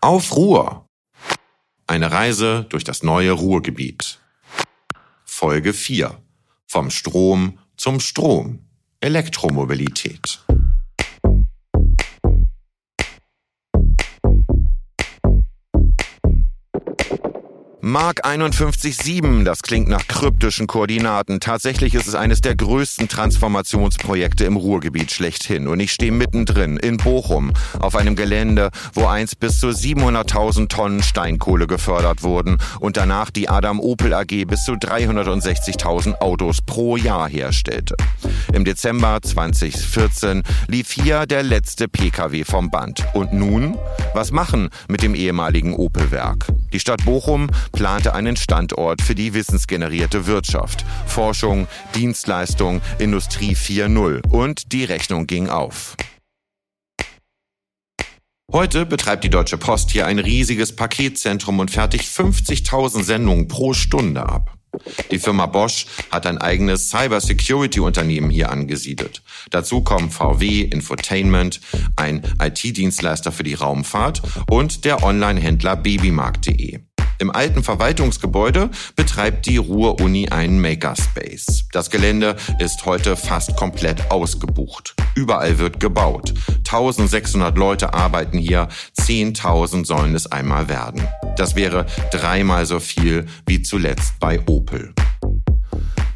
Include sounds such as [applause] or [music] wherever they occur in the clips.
Auf Ruhr. Eine Reise durch das neue Ruhrgebiet. Folge 4. Vom Strom zum Strom. Elektromobilität. Mark 51.7, das klingt nach kryptischen Koordinaten. Tatsächlich ist es eines der größten Transformationsprojekte im Ruhrgebiet schlechthin. Und ich stehe mittendrin in Bochum auf einem Gelände, wo einst bis zu 700.000 Tonnen Steinkohle gefördert wurden und danach die Adam Opel AG bis zu 360.000 Autos pro Jahr herstellte. Im Dezember 2014 lief hier der letzte Pkw vom Band. Und nun? Was machen mit dem ehemaligen Opel-Werk? Die Stadt Bochum plante einen Standort für die wissensgenerierte Wirtschaft. Forschung, Dienstleistung, Industrie 4.0 und die Rechnung ging auf. Heute betreibt die Deutsche Post hier ein riesiges Paketzentrum und fertigt 50.000 Sendungen pro Stunde ab. Die Firma Bosch hat ein eigenes Cyber-Security-Unternehmen hier angesiedelt. Dazu kommen VW, Infotainment, ein IT-Dienstleister für die Raumfahrt und der Online-Händler babymarkt.de. Im alten Verwaltungsgebäude betreibt die Ruhr-Uni einen Makerspace. Das Gelände ist heute fast komplett ausgebucht. Überall wird gebaut. 1600 Leute arbeiten hier, 10.000 sollen es einmal werden. Das wäre dreimal so viel wie zuletzt bei Opel.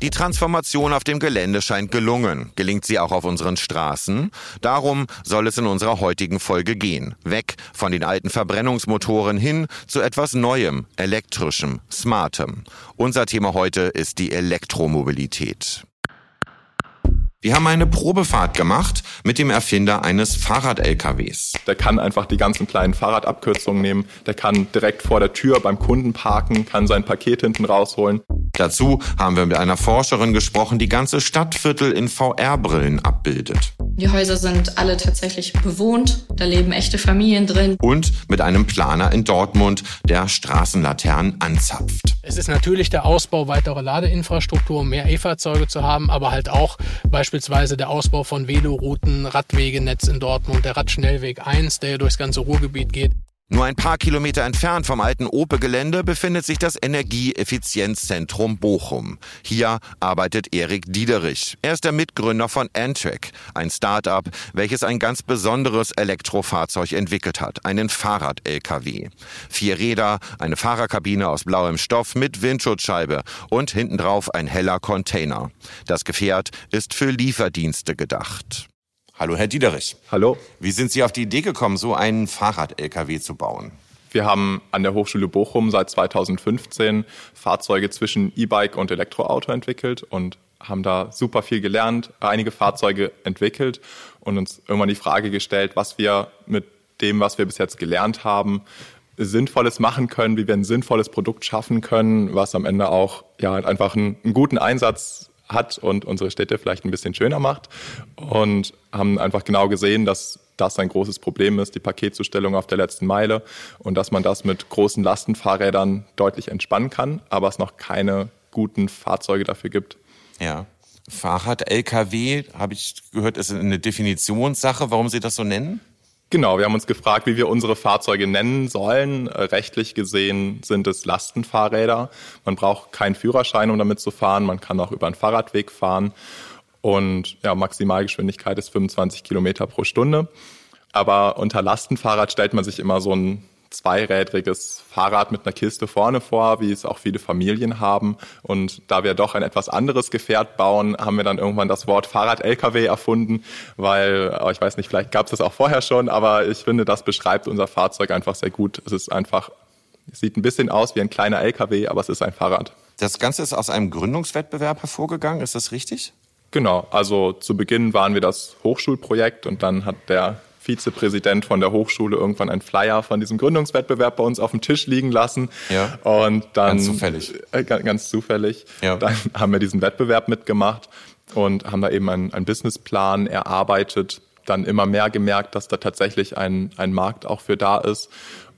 Die Transformation auf dem Gelände scheint gelungen. Gelingt sie auch auf unseren Straßen? Darum soll es in unserer heutigen Folge gehen. Weg von den alten Verbrennungsmotoren hin zu etwas Neuem, elektrischem, smartem. Unser Thema heute ist die Elektromobilität. Wir haben eine Probefahrt gemacht mit dem Erfinder eines Fahrrad-LKWs. Der kann einfach die ganzen kleinen Fahrradabkürzungen nehmen. Der kann direkt vor der Tür beim Kunden parken, kann sein Paket hinten rausholen. Dazu haben wir mit einer Forscherin gesprochen, die ganze Stadtviertel in VR-Brillen abbildet. Die Häuser sind alle tatsächlich bewohnt, da leben echte Familien drin. Und mit einem Planer in Dortmund, der Straßenlaternen anzapft. Es ist natürlich der Ausbau weiterer Ladeinfrastruktur, um mehr E-Fahrzeuge zu haben, aber halt auch beispielsweise der Ausbau von Velorouten, Radwegenetz in Dortmund, der Radschnellweg 1, der durchs ganze Ruhrgebiet geht. Nur ein paar Kilometer entfernt vom alten Ope-Gelände befindet sich das Energieeffizienzzentrum Bochum. Hier arbeitet Erik Diederich. Er ist der Mitgründer von Antrack, ein Start-up, welches ein ganz besonderes Elektrofahrzeug entwickelt hat, einen Fahrrad-LKW. Vier Räder, eine Fahrerkabine aus blauem Stoff mit Windschutzscheibe und hintendrauf ein heller Container. Das Gefährt ist für Lieferdienste gedacht. Hallo, Herr Diederich. Hallo. Wie sind Sie auf die Idee gekommen, so einen Fahrrad-LKW zu bauen? Wir haben an der Hochschule Bochum seit 2015 Fahrzeuge zwischen E-Bike und Elektroauto entwickelt und haben da super viel gelernt, einige Fahrzeuge entwickelt und uns irgendwann die Frage gestellt, was wir mit dem, was wir bis jetzt gelernt haben, Sinnvolles machen können, wie wir ein sinnvolles Produkt schaffen können, was am Ende auch ja halt einfach einen, einen guten Einsatz hat und unsere Städte vielleicht ein bisschen schöner macht. Und haben einfach genau gesehen, dass das ein großes Problem ist, die Paketzustellung auf der letzten Meile und dass man das mit großen Lastenfahrrädern deutlich entspannen kann, aber es noch keine guten Fahrzeuge dafür gibt. Ja. Fahrrad, LKW, habe ich gehört, ist eine Definitionssache, warum Sie das so nennen? Genau, wir haben uns gefragt, wie wir unsere Fahrzeuge nennen sollen. Äh, rechtlich gesehen sind es Lastenfahrräder. Man braucht keinen Führerschein, um damit zu fahren. Man kann auch über einen Fahrradweg fahren. Und ja, Maximalgeschwindigkeit ist 25 Kilometer pro Stunde. Aber unter Lastenfahrrad stellt man sich immer so ein zweirädriges Fahrrad mit einer Kiste vorne vor, wie es auch viele Familien haben. Und da wir doch ein etwas anderes Gefährt bauen, haben wir dann irgendwann das Wort Fahrrad-LKW erfunden, weil, ich weiß nicht, vielleicht gab es das auch vorher schon, aber ich finde, das beschreibt unser Fahrzeug einfach sehr gut. Es ist einfach, es sieht ein bisschen aus wie ein kleiner LKW, aber es ist ein Fahrrad. Das Ganze ist aus einem Gründungswettbewerb hervorgegangen, ist das richtig? Genau, also zu Beginn waren wir das Hochschulprojekt und dann hat der Vizepräsident von der Hochschule irgendwann einen Flyer von diesem Gründungswettbewerb bei uns auf dem Tisch liegen lassen. Ja. Und dann ganz zufällig. Äh, ganz zufällig. Ja. Dann haben wir diesen Wettbewerb mitgemacht und haben da eben einen, einen Businessplan erarbeitet. Dann immer mehr gemerkt, dass da tatsächlich ein, ein Markt auch für da ist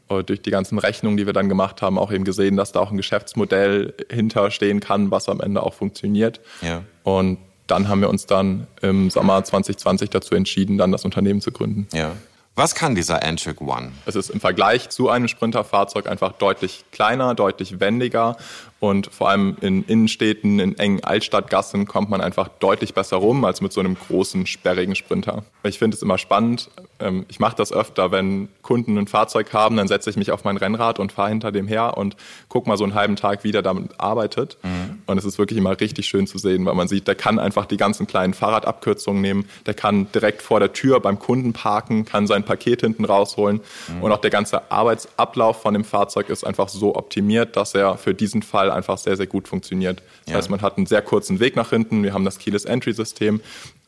und durch die ganzen Rechnungen, die wir dann gemacht haben, auch eben gesehen, dass da auch ein Geschäftsmodell hinterstehen kann, was am Ende auch funktioniert. Ja. Und dann haben wir uns dann im Sommer 2020 dazu entschieden, dann das Unternehmen zu gründen. Ja. Was kann dieser Antric One? Es ist im Vergleich zu einem Sprinterfahrzeug einfach deutlich kleiner, deutlich wendiger und vor allem in Innenstädten, in engen Altstadtgassen kommt man einfach deutlich besser rum als mit so einem großen, sperrigen Sprinter. Ich finde es immer spannend. Ähm, ich mache das öfter, wenn Kunden ein Fahrzeug haben, dann setze ich mich auf mein Rennrad und fahre hinter dem her und gucke mal so einen halben Tag, wie der damit arbeitet. Mhm. Und es ist wirklich immer richtig schön zu sehen, weil man sieht, der kann einfach die ganzen kleinen Fahrradabkürzungen nehmen, der kann direkt vor der Tür beim Kunden parken, kann sein Paket hinten rausholen. Mhm. Und auch der ganze Arbeitsablauf von dem Fahrzeug ist einfach so optimiert, dass er für diesen Fall einfach sehr, sehr gut funktioniert. Das ja. heißt, man hat einen sehr kurzen Weg nach hinten. Wir haben das Keyless Entry System,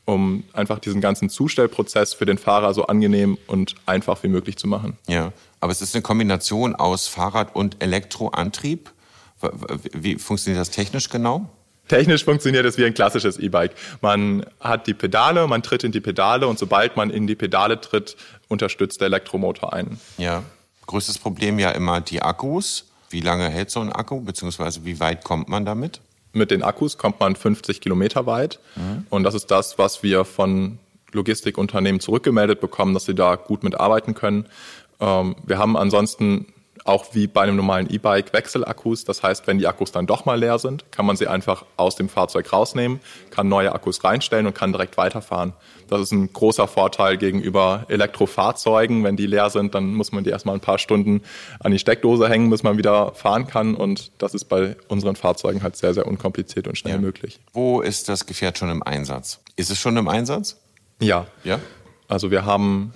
um einfach diesen ganzen Zustellprozess für den Fahrer so angenehm und einfach wie möglich zu machen. Ja, aber es ist eine Kombination aus Fahrrad und Elektroantrieb. Wie funktioniert das technisch genau? Technisch funktioniert es wie ein klassisches E-Bike. Man hat die Pedale, man tritt in die Pedale und sobald man in die Pedale tritt, unterstützt der Elektromotor ein. Ja. Größtes Problem ja immer die Akkus. Wie lange hält so ein Akku, beziehungsweise wie weit kommt man damit? Mit den Akkus kommt man 50 Kilometer weit. Mhm. Und das ist das, was wir von Logistikunternehmen zurückgemeldet bekommen, dass sie da gut mitarbeiten können. Ähm, wir haben ansonsten auch wie bei einem normalen E-Bike Wechselakkus. Das heißt, wenn die Akkus dann doch mal leer sind, kann man sie einfach aus dem Fahrzeug rausnehmen, kann neue Akkus reinstellen und kann direkt weiterfahren. Das ist ein großer Vorteil gegenüber Elektrofahrzeugen. Wenn die leer sind, dann muss man die erstmal ein paar Stunden an die Steckdose hängen, bis man wieder fahren kann. Und das ist bei unseren Fahrzeugen halt sehr, sehr unkompliziert und schnell ja. möglich. Wo ist das Gefährt schon im Einsatz? Ist es schon im Einsatz? Ja. Ja? Also wir haben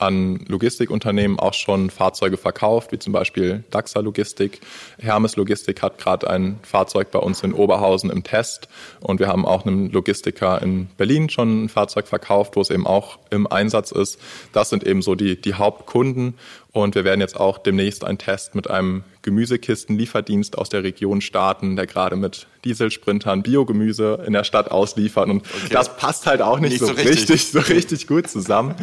an Logistikunternehmen auch schon Fahrzeuge verkauft, wie zum Beispiel DAXA Logistik. Hermes Logistik hat gerade ein Fahrzeug bei uns in Oberhausen im Test und wir haben auch einem Logistiker in Berlin schon ein Fahrzeug verkauft, wo es eben auch im Einsatz ist. Das sind eben so die, die Hauptkunden und wir werden jetzt auch demnächst einen Test mit einem Gemüsekistenlieferdienst aus der Region starten, der gerade mit Dieselsprintern Biogemüse in der Stadt ausliefert. Und okay. das passt halt auch nicht, nicht so, so richtig. richtig, so richtig gut zusammen.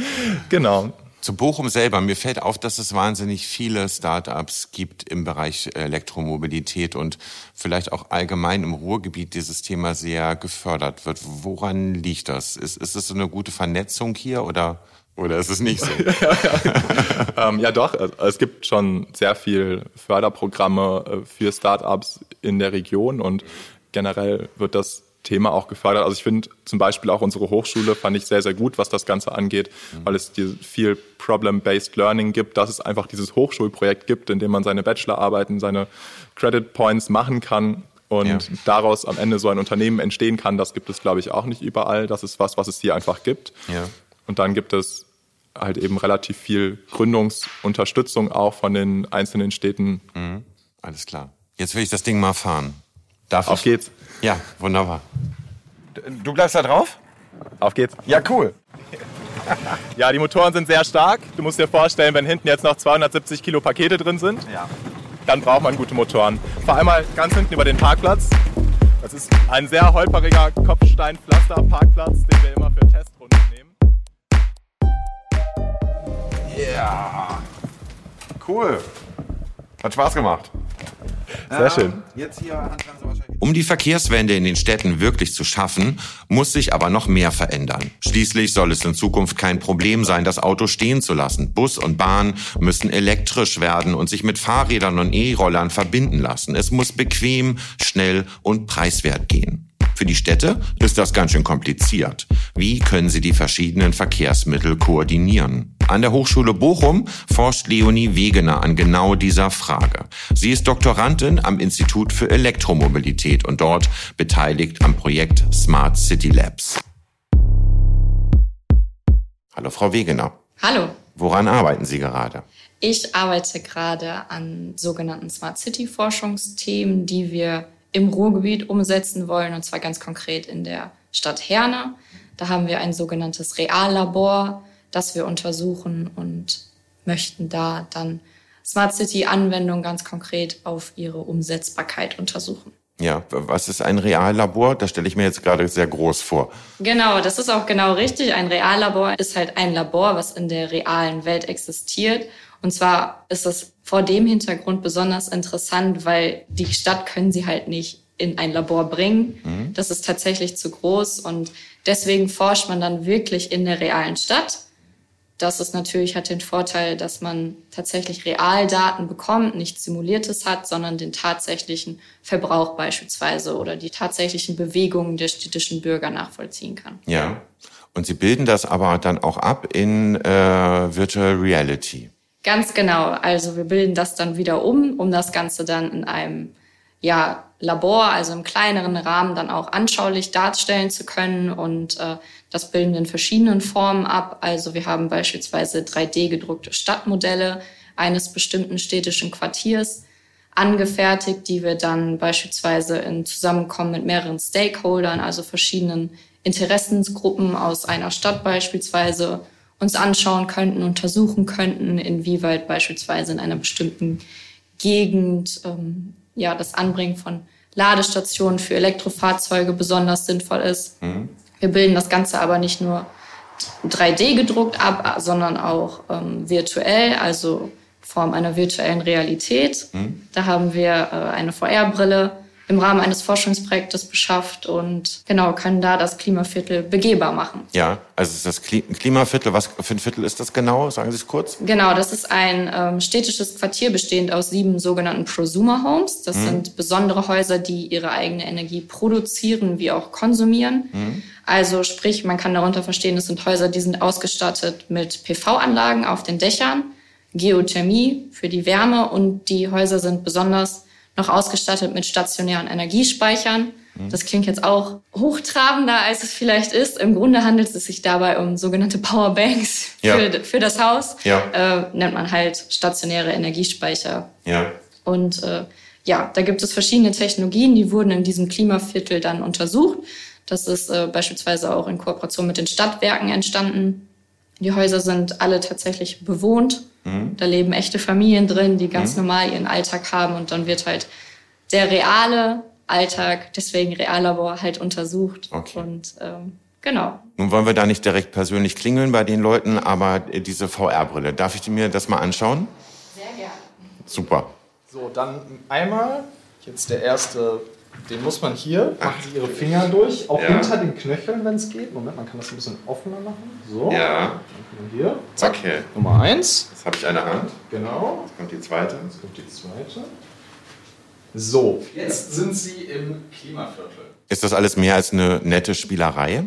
Genau. Zu Bochum selber, mir fällt auf, dass es wahnsinnig viele Startups gibt im Bereich Elektromobilität und vielleicht auch allgemein im Ruhrgebiet dieses Thema sehr gefördert wird. Woran liegt das? Ist, ist es so eine gute Vernetzung hier oder? Oder ist es nicht so? [laughs] [laughs] ähm, ja, doch. Es gibt schon sehr viel Förderprogramme äh, für Startups in der Region und generell wird das Thema auch gefördert. Also ich finde zum Beispiel auch unsere Hochschule fand ich sehr, sehr gut, was das Ganze angeht, mhm. weil es viel Problem-Based Learning gibt, dass es einfach dieses Hochschulprojekt gibt, in dem man seine Bachelorarbeiten, seine Credit Points machen kann und ja. daraus am Ende so ein Unternehmen entstehen kann. Das gibt es, glaube ich, auch nicht überall. Das ist was, was es hier einfach gibt. Ja. Und dann gibt es halt eben relativ viel Gründungsunterstützung auch von den einzelnen Städten. Mhm. Alles klar. Jetzt will ich das Ding mal fahren. Darf Auf ich? geht's. Ja, wunderbar. Du bleibst da drauf? Auf geht's. Ja, cool. [laughs] ja, die Motoren sind sehr stark. Du musst dir vorstellen, wenn hinten jetzt noch 270 Kilo Pakete drin sind, ja. dann braucht man gute Motoren. Fahr einmal ganz hinten über den Parkplatz. Das ist ein sehr holperiger Kopfsteinpflaster-Parkplatz, den wir immer für Testrunden nehmen. Ja. Cool. Hat Spaß gemacht. Sehr schön. Um die Verkehrswende in den Städten wirklich zu schaffen, muss sich aber noch mehr verändern. Schließlich soll es in Zukunft kein Problem sein, das Auto stehen zu lassen. Bus und Bahn müssen elektrisch werden und sich mit Fahrrädern und E-Rollern verbinden lassen. Es muss bequem, schnell und preiswert gehen. Für die Städte ist das ganz schön kompliziert. Wie können sie die verschiedenen Verkehrsmittel koordinieren? An der Hochschule Bochum forscht Leonie Wegener an genau dieser Frage. Sie ist Doktorandin am Institut für Elektromobilität und dort beteiligt am Projekt Smart City Labs. Hallo, Frau Wegener. Hallo. Woran arbeiten Sie gerade? Ich arbeite gerade an sogenannten Smart City Forschungsthemen, die wir im Ruhrgebiet umsetzen wollen, und zwar ganz konkret in der Stadt Herne. Da haben wir ein sogenanntes Reallabor, das wir untersuchen und möchten da dann Smart City-Anwendungen ganz konkret auf ihre Umsetzbarkeit untersuchen. Ja, was ist ein Reallabor? Das stelle ich mir jetzt gerade sehr groß vor. Genau, das ist auch genau richtig. Ein Reallabor ist halt ein Labor, was in der realen Welt existiert und zwar ist es vor dem Hintergrund besonders interessant, weil die Stadt können sie halt nicht in ein Labor bringen. Mhm. Das ist tatsächlich zu groß und deswegen forscht man dann wirklich in der realen Stadt Das ist natürlich hat den Vorteil, dass man tatsächlich Realdaten bekommt, nicht simuliertes hat, sondern den tatsächlichen Verbrauch beispielsweise oder die tatsächlichen Bewegungen der städtischen Bürger nachvollziehen kann. Ja. Und Sie bilden das aber dann auch ab in äh, Virtual Reality. Ganz genau. Also wir bilden das dann wieder um, um das Ganze dann in einem ja, Labor, also im kleineren Rahmen, dann auch anschaulich darstellen zu können. Und äh, das bilden wir in verschiedenen Formen ab. Also wir haben beispielsweise 3D-gedruckte Stadtmodelle eines bestimmten städtischen Quartiers angefertigt, die wir dann beispielsweise in Zusammenkommen mit mehreren Stakeholdern, also verschiedenen Interessensgruppen aus einer Stadt beispielsweise, uns anschauen könnten, untersuchen könnten, inwieweit beispielsweise in einer bestimmten Gegend ähm, ja, das Anbringen von Ladestationen für Elektrofahrzeuge besonders sinnvoll ist. Mhm. Wir bilden das Ganze aber nicht nur 3D gedruckt ab, sondern auch ähm, virtuell, also in Form einer virtuellen Realität. Mhm. Da haben wir äh, eine VR-Brille im Rahmen eines Forschungsprojektes beschafft und genau können da das Klimaviertel begehbar machen. Ja, also ist das Klimaviertel, was für ein Viertel ist das genau? Sagen Sie es kurz. Genau, das ist ein ähm, städtisches Quartier bestehend aus sieben sogenannten Prosumer Homes. Das mhm. sind besondere Häuser, die ihre eigene Energie produzieren wie auch konsumieren. Mhm. Also sprich, man kann darunter verstehen, es sind Häuser, die sind ausgestattet mit PV-Anlagen auf den Dächern, Geothermie für die Wärme und die Häuser sind besonders noch ausgestattet mit stationären Energiespeichern. Mhm. Das klingt jetzt auch hochtrabender, als es vielleicht ist. Im Grunde handelt es sich dabei um sogenannte Powerbanks [laughs] ja. für, für das Haus. Ja. Äh, nennt man halt stationäre Energiespeicher. Ja. Und äh, ja, da gibt es verschiedene Technologien, die wurden in diesem Klimaviertel dann untersucht. Das ist äh, beispielsweise auch in Kooperation mit den Stadtwerken entstanden. Die Häuser sind alle tatsächlich bewohnt Mhm. Da leben echte Familien drin, die ganz mhm. normal ihren Alltag haben und dann wird halt der reale Alltag, deswegen Reallabor, halt untersucht. Okay. Und ähm, genau. Nun wollen wir da nicht direkt persönlich klingeln bei den Leuten, aber diese VR-Brille, darf ich mir das mal anschauen? Sehr gerne. Super. So, dann einmal jetzt der erste den muss man hier, machen Sie Ihre Finger durch, auch ja. hinter den Knöcheln, wenn es geht. Moment, man kann das ein bisschen offener machen. So. Ja. Hier. Zack. Okay. Nummer eins. Jetzt habe ich eine Hand. Genau. Jetzt kommt die zweite. Jetzt kommt die zweite. So, jetzt sind Sie im Klimaviertel. Ist das alles mehr als eine nette Spielerei?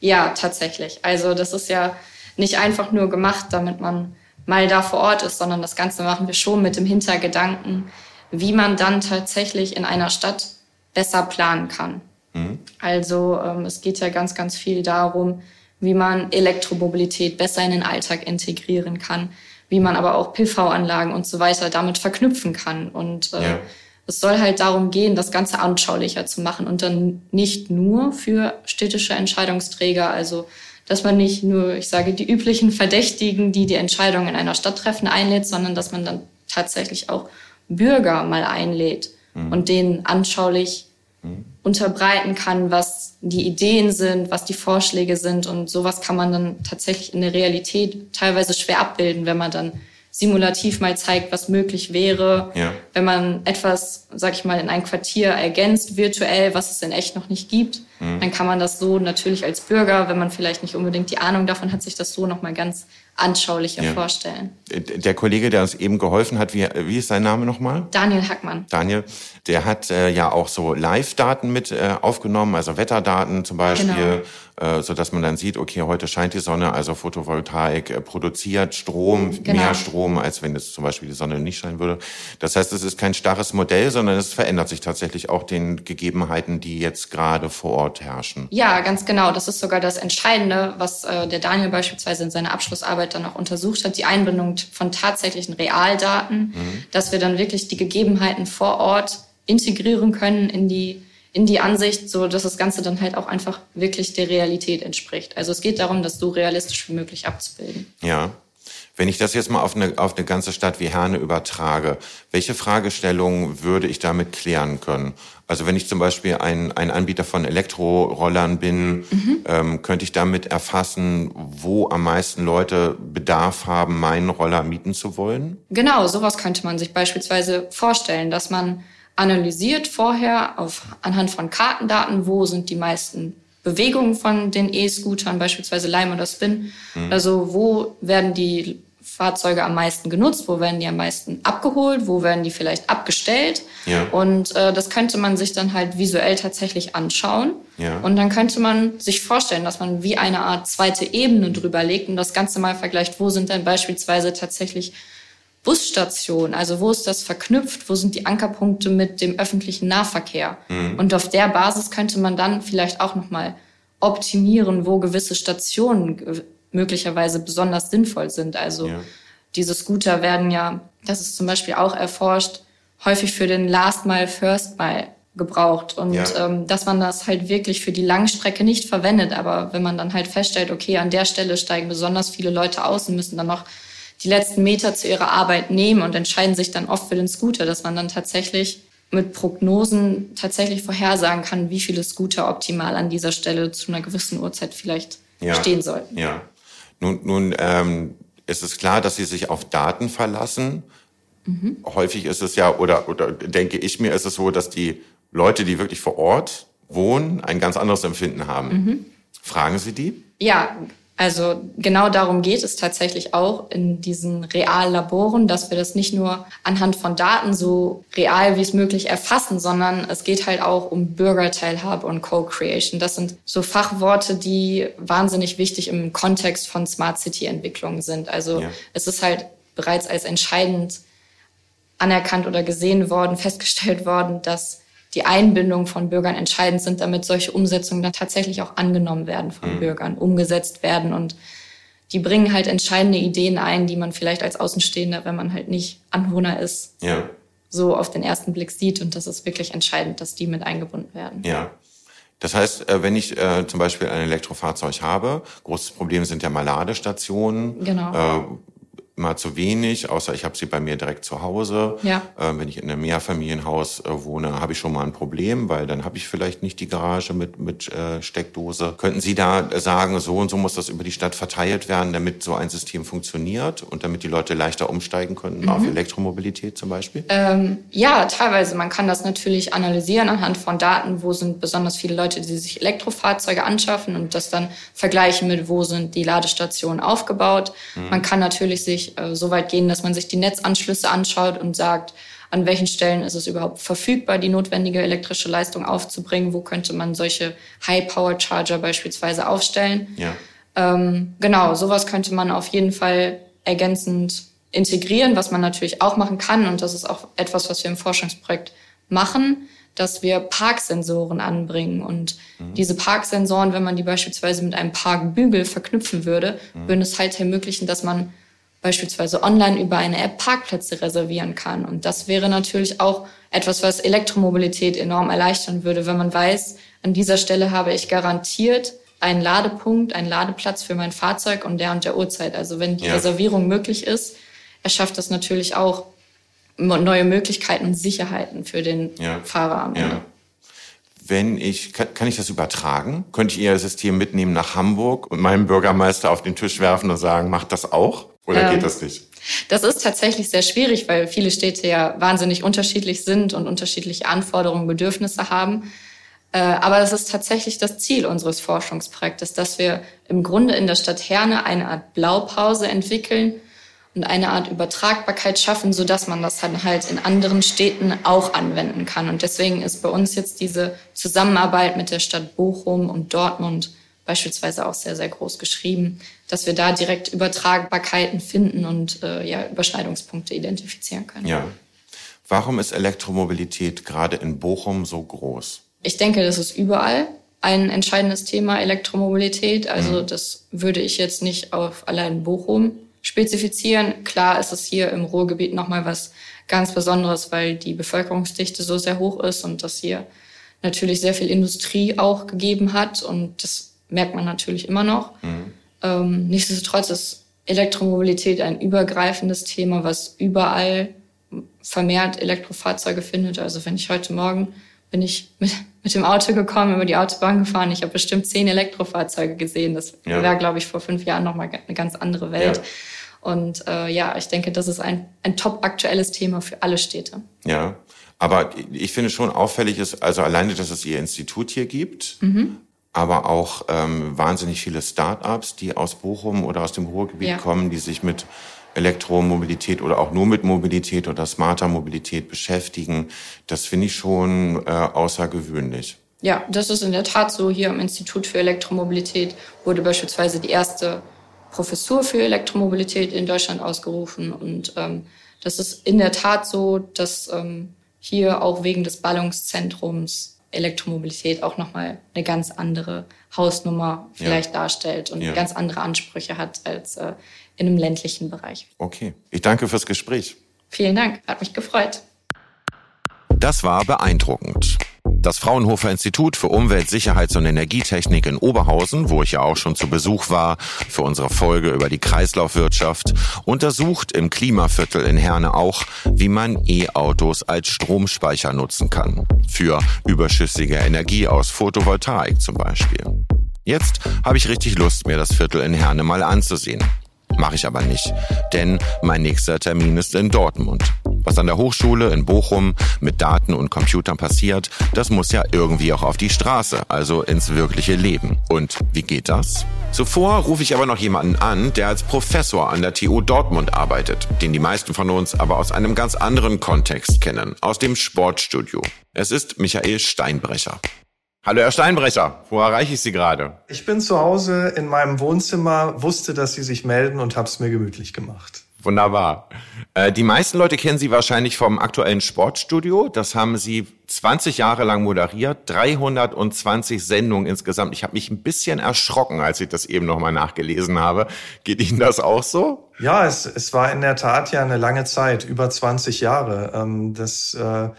Ja, tatsächlich. Also das ist ja nicht einfach nur gemacht, damit man mal da vor Ort ist, sondern das Ganze machen wir schon mit dem Hintergedanken, wie man dann tatsächlich in einer Stadt besser planen kann. Mhm. Also ähm, es geht ja ganz, ganz viel darum, wie man Elektromobilität besser in den Alltag integrieren kann, wie man aber auch PV-Anlagen und so weiter damit verknüpfen kann. Und äh, ja. es soll halt darum gehen, das Ganze anschaulicher zu machen und dann nicht nur für städtische Entscheidungsträger, also dass man nicht nur, ich sage, die üblichen Verdächtigen, die die Entscheidungen in einer Stadt treffen, einlädt, sondern dass man dann tatsächlich auch Bürger mal einlädt mhm. und denen anschaulich mhm. unterbreiten kann, was die Ideen sind, was die Vorschläge sind. Und sowas kann man dann tatsächlich in der Realität teilweise schwer abbilden, wenn man dann simulativ mal zeigt, was möglich wäre, ja. wenn man etwas, sag ich mal, in ein Quartier ergänzt, virtuell, was es in echt noch nicht gibt, mhm. dann kann man das so natürlich als Bürger, wenn man vielleicht nicht unbedingt die Ahnung davon hat, sich das so nochmal ganz anschaulicher ja. vorstellen. Der Kollege, der uns eben geholfen hat, wie, wie ist sein Name nochmal? Daniel Hackmann. Daniel, der hat äh, ja auch so Live-Daten mit äh, aufgenommen, also Wetterdaten zum Beispiel, genau. äh, so dass man dann sieht, okay, heute scheint die Sonne, also Photovoltaik äh, produziert Strom, genau. mehr Strom, als wenn jetzt zum Beispiel die Sonne nicht scheinen würde. Das heißt, es ist kein starres Modell, sondern es verändert sich tatsächlich auch den Gegebenheiten, die jetzt gerade vor Ort herrschen. Ja, ganz genau. Das ist sogar das Entscheidende, was äh, der Daniel beispielsweise in seiner Abschlussarbeit Arbeit dann auch untersucht hat, die Einbindung von tatsächlichen Realdaten, mhm. dass wir dann wirklich die Gegebenheiten vor Ort integrieren können in die in die Ansicht, so dass das Ganze dann halt auch einfach wirklich der Realität entspricht. Also es geht darum, das so realistisch wie möglich abzubilden. Ja. Wenn ich das jetzt mal auf eine, auf eine ganze Stadt wie Herne übertrage, welche Fragestellungen würde ich damit klären können? Also wenn ich zum Beispiel ein, ein Anbieter von Elektrorollern bin, mhm. ähm, könnte ich damit erfassen, wo am meisten Leute Bedarf haben, meinen Roller mieten zu wollen? Genau, sowas könnte man sich beispielsweise vorstellen, dass man analysiert vorher auf, anhand von Kartendaten, wo sind die meisten Bewegung von den E-Scootern, beispielsweise Lime oder Spin. Mhm. Also wo werden die Fahrzeuge am meisten genutzt, wo werden die am meisten abgeholt, wo werden die vielleicht abgestellt. Ja. Und äh, das könnte man sich dann halt visuell tatsächlich anschauen. Ja. Und dann könnte man sich vorstellen, dass man wie eine Art zweite Ebene drüber legt und das Ganze mal vergleicht, wo sind denn beispielsweise tatsächlich Busstationen, also wo ist das verknüpft, wo sind die Ankerpunkte mit dem öffentlichen Nahverkehr. Mhm. Und auf der Basis könnte man dann vielleicht auch nochmal optimieren, wo gewisse Stationen möglicherweise besonders sinnvoll sind. Also ja. diese Scooter werden ja, das ist zum Beispiel auch erforscht, häufig für den Last Mile, First Mile gebraucht und ja. ähm, dass man das halt wirklich für die Langstrecke nicht verwendet. Aber wenn man dann halt feststellt, okay, an der Stelle steigen besonders viele Leute aus und müssen dann noch die letzten Meter zu ihrer Arbeit nehmen und entscheiden sich dann oft für den Scooter, dass man dann tatsächlich mit Prognosen tatsächlich vorhersagen kann, wie viele Scooter optimal an dieser Stelle zu einer gewissen Uhrzeit vielleicht ja. stehen sollten. Ja. Nun, nun ähm, ist es klar, dass Sie sich auf Daten verlassen. Mhm. Häufig ist es ja, oder, oder denke ich mir, ist es so, dass die Leute, die wirklich vor Ort wohnen, ein ganz anderes Empfinden haben. Mhm. Fragen Sie die? Ja, also genau darum geht es tatsächlich auch in diesen Reallaboren, dass wir das nicht nur anhand von Daten so real wie es möglich erfassen, sondern es geht halt auch um Bürgerteilhabe und Co-Creation. Das sind so Fachworte, die wahnsinnig wichtig im Kontext von Smart City Entwicklungen sind. Also ja. es ist halt bereits als entscheidend anerkannt oder gesehen worden, festgestellt worden, dass die Einbindung von Bürgern entscheidend sind, damit solche Umsetzungen dann tatsächlich auch angenommen werden von mhm. Bürgern, umgesetzt werden und die bringen halt entscheidende Ideen ein, die man vielleicht als Außenstehender, wenn man halt nicht Anwohner ist, ja. so auf den ersten Blick sieht. Und das ist wirklich entscheidend, dass die mit eingebunden werden. Ja. Das heißt, äh, wenn ich äh, zum Beispiel ein Elektrofahrzeug habe, großes Problem sind ja mal Ladestationen. Genau. Äh, immer zu wenig, außer ich habe sie bei mir direkt zu Hause. Ja. Äh, wenn ich in einem Mehrfamilienhaus äh, wohne, habe ich schon mal ein Problem, weil dann habe ich vielleicht nicht die Garage mit, mit äh, Steckdose. Könnten Sie da sagen, so und so muss das über die Stadt verteilt werden, damit so ein System funktioniert und damit die Leute leichter umsteigen können mhm. auf Elektromobilität zum Beispiel? Ähm, ja, teilweise. Man kann das natürlich analysieren anhand von Daten, wo sind besonders viele Leute, die sich Elektrofahrzeuge anschaffen und das dann vergleichen mit, wo sind die Ladestationen aufgebaut. Mhm. Man kann natürlich sich wirklich äh, so weit gehen, dass man sich die Netzanschlüsse anschaut und sagt, an welchen Stellen ist es überhaupt verfügbar, die notwendige elektrische Leistung aufzubringen, wo könnte man solche High-Power-Charger beispielsweise aufstellen. Ja. Ähm, genau, sowas könnte man auf jeden Fall ergänzend integrieren, was man natürlich auch machen kann. Und das ist auch etwas, was wir im Forschungsprojekt machen, dass wir Parksensoren anbringen. Und mhm. diese Parksensoren, wenn man die beispielsweise mit einem Parkbügel verknüpfen würde, mhm. würden es halt ermöglichen, dass man beispielsweise online über eine App Parkplätze reservieren kann. Und das wäre natürlich auch etwas, was Elektromobilität enorm erleichtern würde, wenn man weiß, an dieser Stelle habe ich garantiert einen Ladepunkt, einen Ladeplatz für mein Fahrzeug und der und der Uhrzeit. Also wenn die ja. Reservierung möglich ist, erschafft das natürlich auch neue Möglichkeiten und Sicherheiten für den ja. Fahrer. Ja. Wenn ich, kann, kann ich das übertragen? Könnte ich Ihr System mitnehmen nach Hamburg und meinem Bürgermeister auf den Tisch werfen und sagen, macht das auch? Oder ähm, geht das nicht? Das ist tatsächlich sehr schwierig, weil viele Städte ja wahnsinnig unterschiedlich sind und unterschiedliche Anforderungen, Bedürfnisse haben. Äh, aber das ist tatsächlich das Ziel unseres Forschungsprojektes, dass wir im Grunde in der Stadt Herne eine Art Blaupause entwickeln und eine Art Übertragbarkeit schaffen, so dass man das dann halt in anderen Städten auch anwenden kann. Und deswegen ist bei uns jetzt diese Zusammenarbeit mit der Stadt Bochum und Dortmund beispielsweise auch sehr, sehr groß geschrieben, dass wir da direkt Übertragbarkeiten finden und äh, ja, Überschneidungspunkte identifizieren können. Ja. Warum ist Elektromobilität gerade in Bochum so groß? Ich denke, das ist überall ein entscheidendes Thema, Elektromobilität. Also mhm. das würde ich jetzt nicht auf allein Bochum spezifizieren. Klar ist es hier im Ruhrgebiet nochmal was ganz Besonderes, weil die Bevölkerungsdichte so sehr hoch ist und das hier natürlich sehr viel Industrie auch gegeben hat und das merkt man natürlich immer noch. Mhm. Ähm, nichtsdestotrotz ist Elektromobilität ein übergreifendes Thema, was überall vermehrt Elektrofahrzeuge findet. Also wenn ich heute Morgen bin ich [laughs] mit, mit dem Auto gekommen, über die Autobahn gefahren. Ich habe bestimmt zehn Elektrofahrzeuge gesehen. Das ja. war, glaube ich, vor fünf Jahren nochmal eine ganz andere Welt. Ja. Und äh, ja, ich denke, das ist ein, ein top aktuelles Thema für alle Städte. Ja, aber ich finde schon auffällig ist, also alleine, dass es Ihr Institut hier gibt, mhm aber auch ähm, wahnsinnig viele Start-ups, die aus Bochum oder aus dem Ruhrgebiet ja. kommen, die sich mit Elektromobilität oder auch nur mit Mobilität oder smarter Mobilität beschäftigen. Das finde ich schon äh, außergewöhnlich. Ja, das ist in der Tat so. Hier am Institut für Elektromobilität wurde beispielsweise die erste Professur für Elektromobilität in Deutschland ausgerufen. Und ähm, das ist in der Tat so, dass ähm, hier auch wegen des Ballungszentrums Elektromobilität auch nochmal eine ganz andere Hausnummer vielleicht ja. darstellt und ja. ganz andere Ansprüche hat als äh, in einem ländlichen Bereich. Okay, ich danke fürs Gespräch. Vielen Dank, hat mich gefreut. Das war beeindruckend. Das Fraunhofer Institut für Umwelt, Sicherheits- und Energietechnik in Oberhausen, wo ich ja auch schon zu Besuch war für unsere Folge über die Kreislaufwirtschaft, untersucht im Klimaviertel in Herne auch, wie man E-Autos als Stromspeicher nutzen kann. Für überschüssige Energie aus Photovoltaik zum Beispiel. Jetzt habe ich richtig Lust, mir das Viertel in Herne mal anzusehen. Mache ich aber nicht, denn mein nächster Termin ist in Dortmund. Was an der Hochschule in Bochum mit Daten und Computern passiert, das muss ja irgendwie auch auf die Straße, also ins wirkliche Leben. Und wie geht das? Zuvor rufe ich aber noch jemanden an, der als Professor an der TU Dortmund arbeitet, den die meisten von uns aber aus einem ganz anderen Kontext kennen, aus dem Sportstudio. Es ist Michael Steinbrecher. Hallo Herr Steinbrecher, wo erreiche ich Sie gerade? Ich bin zu Hause in meinem Wohnzimmer, wusste, dass Sie sich melden und habe es mir gemütlich gemacht. Wunderbar. Äh, die meisten Leute kennen Sie wahrscheinlich vom aktuellen Sportstudio. Das haben Sie 20 Jahre lang moderiert, 320 Sendungen insgesamt. Ich habe mich ein bisschen erschrocken, als ich das eben nochmal nachgelesen habe. Geht Ihnen das auch so? Ja, es, es war in der Tat ja eine lange Zeit, über 20 Jahre. Ähm, das äh,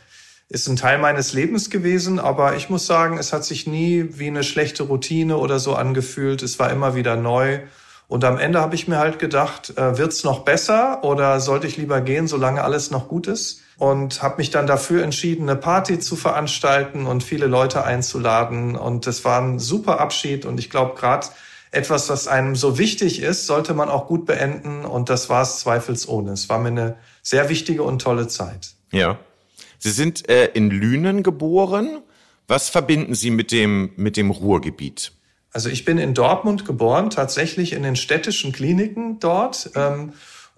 ist ein Teil meines Lebens gewesen, aber ich muss sagen, es hat sich nie wie eine schlechte Routine oder so angefühlt. Es war immer wieder neu. Und am Ende habe ich mir halt gedacht, äh, wird's noch besser oder sollte ich lieber gehen, solange alles noch gut ist? Und habe mich dann dafür entschieden, eine Party zu veranstalten und viele Leute einzuladen. Und das war ein super Abschied. Und ich glaube, gerade etwas, was einem so wichtig ist, sollte man auch gut beenden. Und das war es zweifelsohne. Es war mir eine sehr wichtige und tolle Zeit. Ja. Sie sind äh, in Lünen geboren. Was verbinden Sie mit dem, mit dem Ruhrgebiet? Also ich bin in Dortmund geboren, tatsächlich in den städtischen Kliniken dort. Ähm,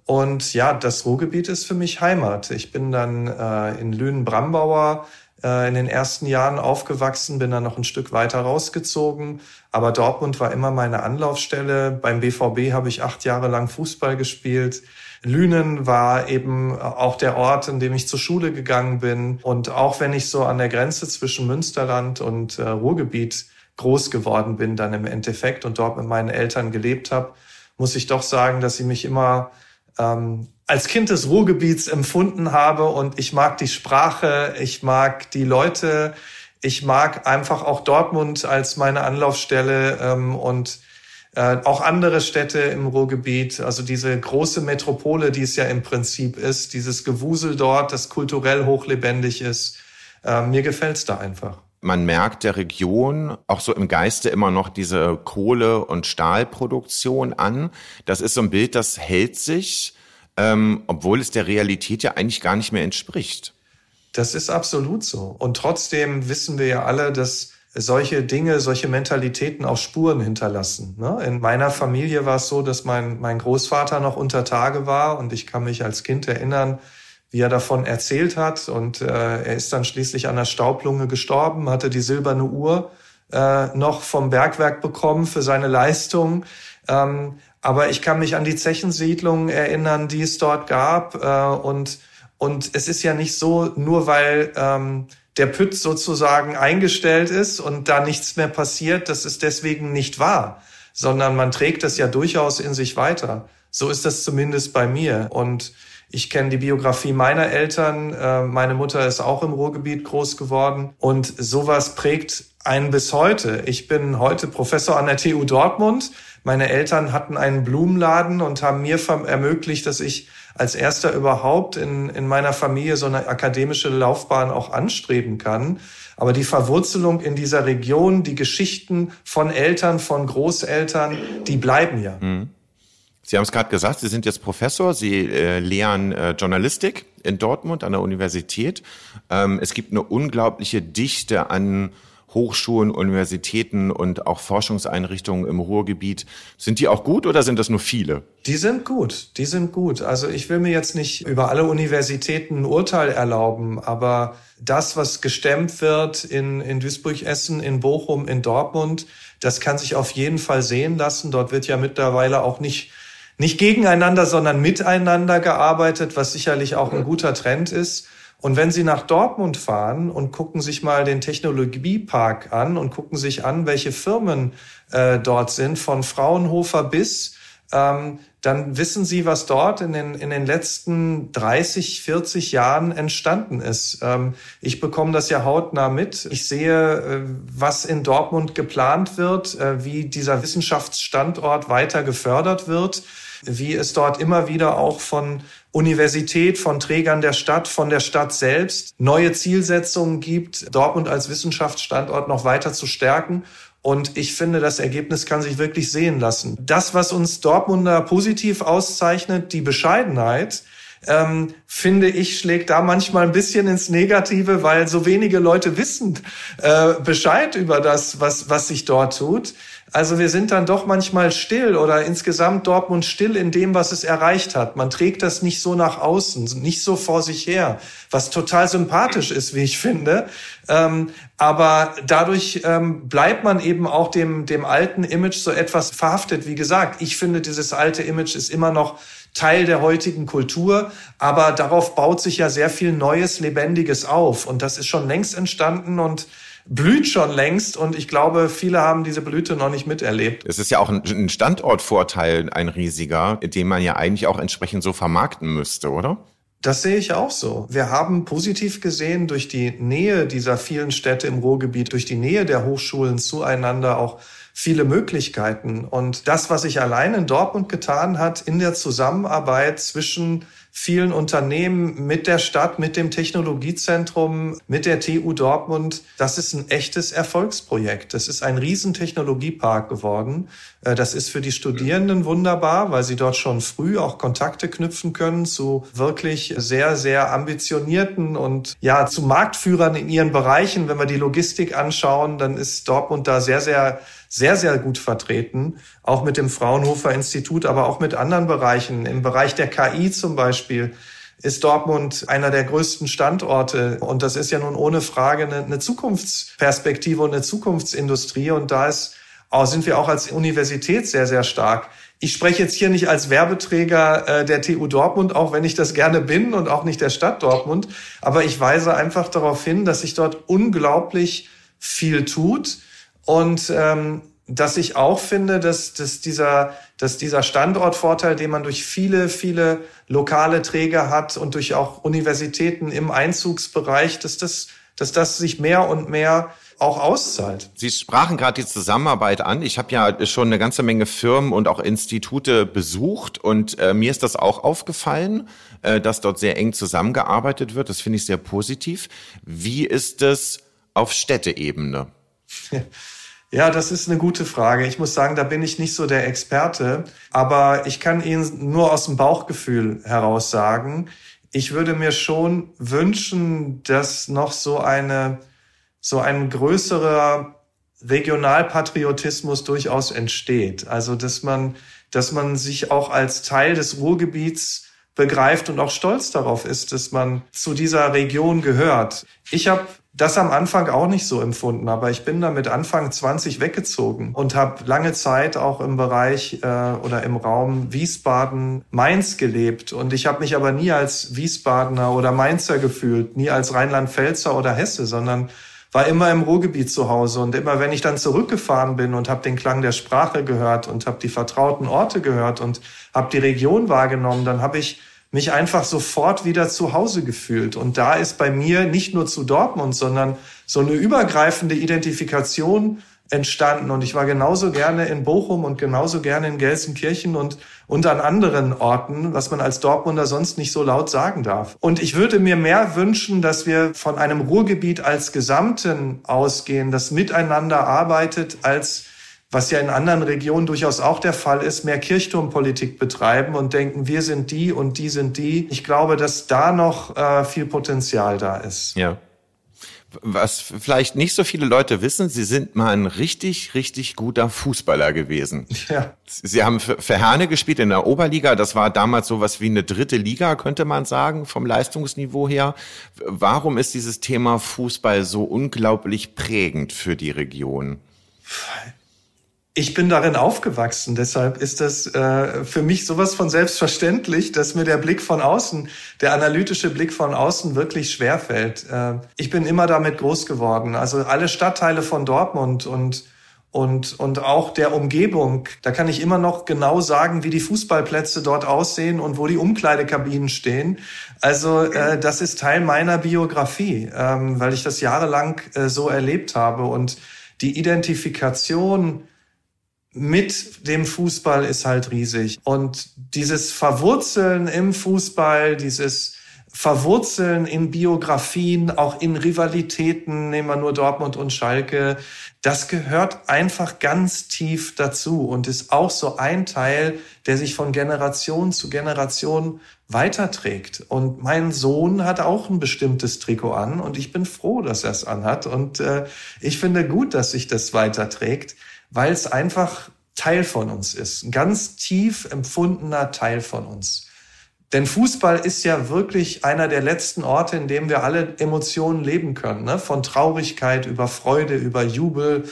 und ja, das Ruhrgebiet ist für mich Heimat. Ich bin dann äh, in Lünen-Brambauer äh, in den ersten Jahren aufgewachsen, bin dann noch ein Stück weiter rausgezogen. Aber Dortmund war immer meine Anlaufstelle. Beim BVB habe ich acht Jahre lang Fußball gespielt. Lünen war eben auch der Ort, in dem ich zur Schule gegangen bin. Und auch wenn ich so an der Grenze zwischen Münsterland und äh, Ruhrgebiet groß geworden bin dann im Endeffekt und dort mit meinen Eltern gelebt habe, muss ich doch sagen, dass sie mich immer ähm, als Kind des Ruhrgebiets empfunden habe und ich mag die Sprache, ich mag die Leute, ich mag einfach auch Dortmund als meine Anlaufstelle ähm, und äh, auch andere Städte im Ruhrgebiet, also diese große Metropole, die es ja im Prinzip ist, dieses Gewusel dort, das kulturell hochlebendig ist. Äh, mir gefällt's da einfach. Man merkt der Region auch so im Geiste immer noch diese Kohle- und Stahlproduktion an. Das ist so ein Bild, das hält sich, ähm, obwohl es der Realität ja eigentlich gar nicht mehr entspricht. Das ist absolut so. Und trotzdem wissen wir ja alle, dass solche Dinge, solche Mentalitäten auch Spuren hinterlassen. Ne? In meiner Familie war es so, dass mein, mein Großvater noch unter Tage war und ich kann mich als Kind erinnern, wie er davon erzählt hat. Und äh, er ist dann schließlich an der Staublunge gestorben, hatte die silberne Uhr äh, noch vom Bergwerk bekommen für seine Leistung. Ähm, aber ich kann mich an die Zechensiedlung erinnern, die es dort gab. Äh, und, und es ist ja nicht so, nur weil ähm, der Pütt sozusagen eingestellt ist und da nichts mehr passiert, das ist deswegen nicht wahr, sondern man trägt das ja durchaus in sich weiter. So ist das zumindest bei mir. Und ich kenne die Biografie meiner Eltern. Äh, meine Mutter ist auch im Ruhrgebiet groß geworden. Und sowas prägt einen bis heute. Ich bin heute Professor an der TU Dortmund. Meine Eltern hatten einen Blumenladen und haben mir ermöglicht, dass ich als erster überhaupt in, in meiner Familie so eine akademische Laufbahn auch anstreben kann. Aber die Verwurzelung in dieser Region, die Geschichten von Eltern, von Großeltern, die bleiben ja. Mhm. Sie haben es gerade gesagt, Sie sind jetzt Professor, Sie äh, lehren äh, Journalistik in Dortmund an der Universität. Ähm, es gibt eine unglaubliche Dichte an Hochschulen, Universitäten und auch Forschungseinrichtungen im Ruhrgebiet. Sind die auch gut oder sind das nur viele? Die sind gut, die sind gut. Also ich will mir jetzt nicht über alle Universitäten ein Urteil erlauben, aber das, was gestemmt wird in, in Duisburg, Essen, in Bochum, in Dortmund, das kann sich auf jeden Fall sehen lassen. Dort wird ja mittlerweile auch nicht nicht gegeneinander, sondern miteinander gearbeitet, was sicherlich auch ein guter Trend ist. Und wenn Sie nach Dortmund fahren und gucken sich mal den Technologiepark an und gucken sich an, welche Firmen äh, dort sind, von Fraunhofer bis, ähm, dann wissen Sie, was dort in den, in den letzten 30, 40 Jahren entstanden ist. Ähm, ich bekomme das ja hautnah mit. Ich sehe, äh, was in Dortmund geplant wird, äh, wie dieser Wissenschaftsstandort weiter gefördert wird wie es dort immer wieder auch von Universität, von Trägern der Stadt, von der Stadt selbst neue Zielsetzungen gibt, Dortmund als Wissenschaftsstandort noch weiter zu stärken. Und ich finde, das Ergebnis kann sich wirklich sehen lassen. Das, was uns Dortmunder positiv auszeichnet, die Bescheidenheit, ähm, finde ich, schlägt da manchmal ein bisschen ins Negative, weil so wenige Leute wissen äh, Bescheid über das, was, was sich dort tut. Also wir sind dann doch manchmal still oder insgesamt Dortmund still in dem, was es erreicht hat. Man trägt das nicht so nach außen, nicht so vor sich her, was total sympathisch ist, wie ich finde. Ähm, aber dadurch ähm, bleibt man eben auch dem, dem alten Image so etwas verhaftet. Wie gesagt, ich finde, dieses alte Image ist immer noch Teil der heutigen Kultur, aber darauf baut sich ja sehr viel Neues, Lebendiges auf. Und das ist schon längst entstanden und blüht schon längst und ich glaube, viele haben diese Blüte noch nicht miterlebt. Es ist ja auch ein Standortvorteil, ein riesiger, den man ja eigentlich auch entsprechend so vermarkten müsste, oder? Das sehe ich auch so. Wir haben positiv gesehen durch die Nähe dieser vielen Städte im Ruhrgebiet, durch die Nähe der Hochschulen zueinander auch viele Möglichkeiten. Und das, was sich allein in Dortmund getan hat, in der Zusammenarbeit zwischen vielen Unternehmen mit der Stadt, mit dem Technologiezentrum, mit der TU Dortmund. Das ist ein echtes Erfolgsprojekt. Das ist ein Riesentechnologiepark geworden. Äh, das ist für die Studierenden wunderbar, weil sie dort schon früh auch Kontakte knüpfen können zu wirklich sehr, sehr ambitionierten und ja, zu Marktführern in ihren Bereichen. Wenn wir die Logistik anschauen, dann ist Dortmund da sehr, sehr sehr, sehr gut vertreten, auch mit dem Fraunhofer Institut, aber auch mit anderen Bereichen. Im Bereich der KI zum Beispiel ist Dortmund einer der größten Standorte. Und das ist ja nun ohne Frage eine, eine Zukunftsperspektive und eine Zukunftsindustrie. Und da ist, auch, sind wir auch als Universität sehr, sehr stark. Ich spreche jetzt hier nicht als Werbeträger äh, der TU Dortmund, auch wenn ich das gerne bin und auch nicht der Stadt Dortmund. Aber ich weise einfach darauf hin, dass sich dort unglaublich viel tut und ähm, dass ich auch finde, dass, dass, dieser, dass dieser Standortvorteil, den man durch viele, viele lokale Träger hat und durch auch Universitäten im Einzugsbereich, dass das, dass das sich mehr und mehr auch auszahlt. Sie sprachen gerade die Zusammenarbeit an. Ich habe ja schon eine ganze Menge Firmen und auch Institute besucht und äh, mir ist das auch aufgefallen, äh, dass dort sehr eng zusammengearbeitet wird. Das finde ich sehr positiv. Wie ist es auf Städteebene? [laughs] Ja, das ist eine gute Frage. Ich muss sagen, da bin ich nicht so der Experte, aber ich kann Ihnen nur aus dem Bauchgefühl heraus sagen, ich würde mir schon wünschen, dass noch so eine, so ein größerer Regionalpatriotismus durchaus entsteht. Also, dass man, dass man sich auch als Teil des Ruhrgebiets begreift und auch stolz darauf ist, dass man zu dieser Region gehört. Ich habe das am Anfang auch nicht so empfunden, aber ich bin da mit Anfang 20 weggezogen und habe lange Zeit auch im Bereich äh, oder im Raum Wiesbaden, Mainz gelebt. Und ich habe mich aber nie als Wiesbadener oder Mainzer gefühlt, nie als Rheinland-Pfälzer oder Hesse, sondern war immer im Ruhrgebiet zu Hause. Und immer wenn ich dann zurückgefahren bin und habe den Klang der Sprache gehört und habe die vertrauten Orte gehört und habe die Region wahrgenommen, dann habe ich mich einfach sofort wieder zu Hause gefühlt. Und da ist bei mir nicht nur zu Dortmund, sondern so eine übergreifende Identifikation entstanden. Und ich war genauso gerne in Bochum und genauso gerne in Gelsenkirchen und, und an anderen Orten, was man als Dortmunder sonst nicht so laut sagen darf. Und ich würde mir mehr wünschen, dass wir von einem Ruhrgebiet als Gesamten ausgehen, das miteinander arbeitet, als was ja in anderen Regionen durchaus auch der Fall ist, mehr Kirchturmpolitik betreiben und denken, wir sind die und die sind die. Ich glaube, dass da noch äh, viel Potenzial da ist. Ja. was vielleicht nicht so viele Leute wissen, Sie sind mal ein richtig, richtig guter Fußballer gewesen. [laughs] Ja. Sie haben für Herne gespielt in der Oberliga. Das war damals sowas wie eine dritte Liga, könnte man sagen, vom Leistungsniveau her. Warum ist dieses Thema Fußball so unglaublich prägend für die Region? Ich bin darin aufgewachsen, deshalb ist das äh, für mich sowas von selbstverständlich, dass mir der Blick von außen, der analytische Blick von außen wirklich schwerfällt. Äh, ich bin immer damit groß geworden. Also alle Stadtteile von Dortmund und und, und auch der Umgebung. Da kann ich immer noch genau sagen, wie die Fußballplätze dort aussehen und wo die Umkleidekabinen stehen. Also äh, das ist Teil meiner Biografie, ähm, weil ich das jahrelang äh, so erlebt habe. Und die Identifikation mit dem Fußball ist halt riesig. Und dieses Verwurzeln im Fußball, dieses Verwurzeln in Biografien, auch in Rivalitäten, nehmen wir nur Dortmund und Schalke, das gehört einfach ganz tief dazu und ist auch so ein Teil, der sich von Generation zu Generation weiterträgt. Und mein Sohn hat auch ein bestimmtes Trikot an und ich bin froh, dass er es anhat. Und äh, ich finde gut, dass sich das weiterträgt weil es einfach Teil von uns ist, ein ganz tief empfundener Teil von uns. Denn Fußball ist ja wirklich einer der letzten Orte, in dem wir alle Emotionen leben können. Ne? Von Traurigkeit über Freude, über Jubel,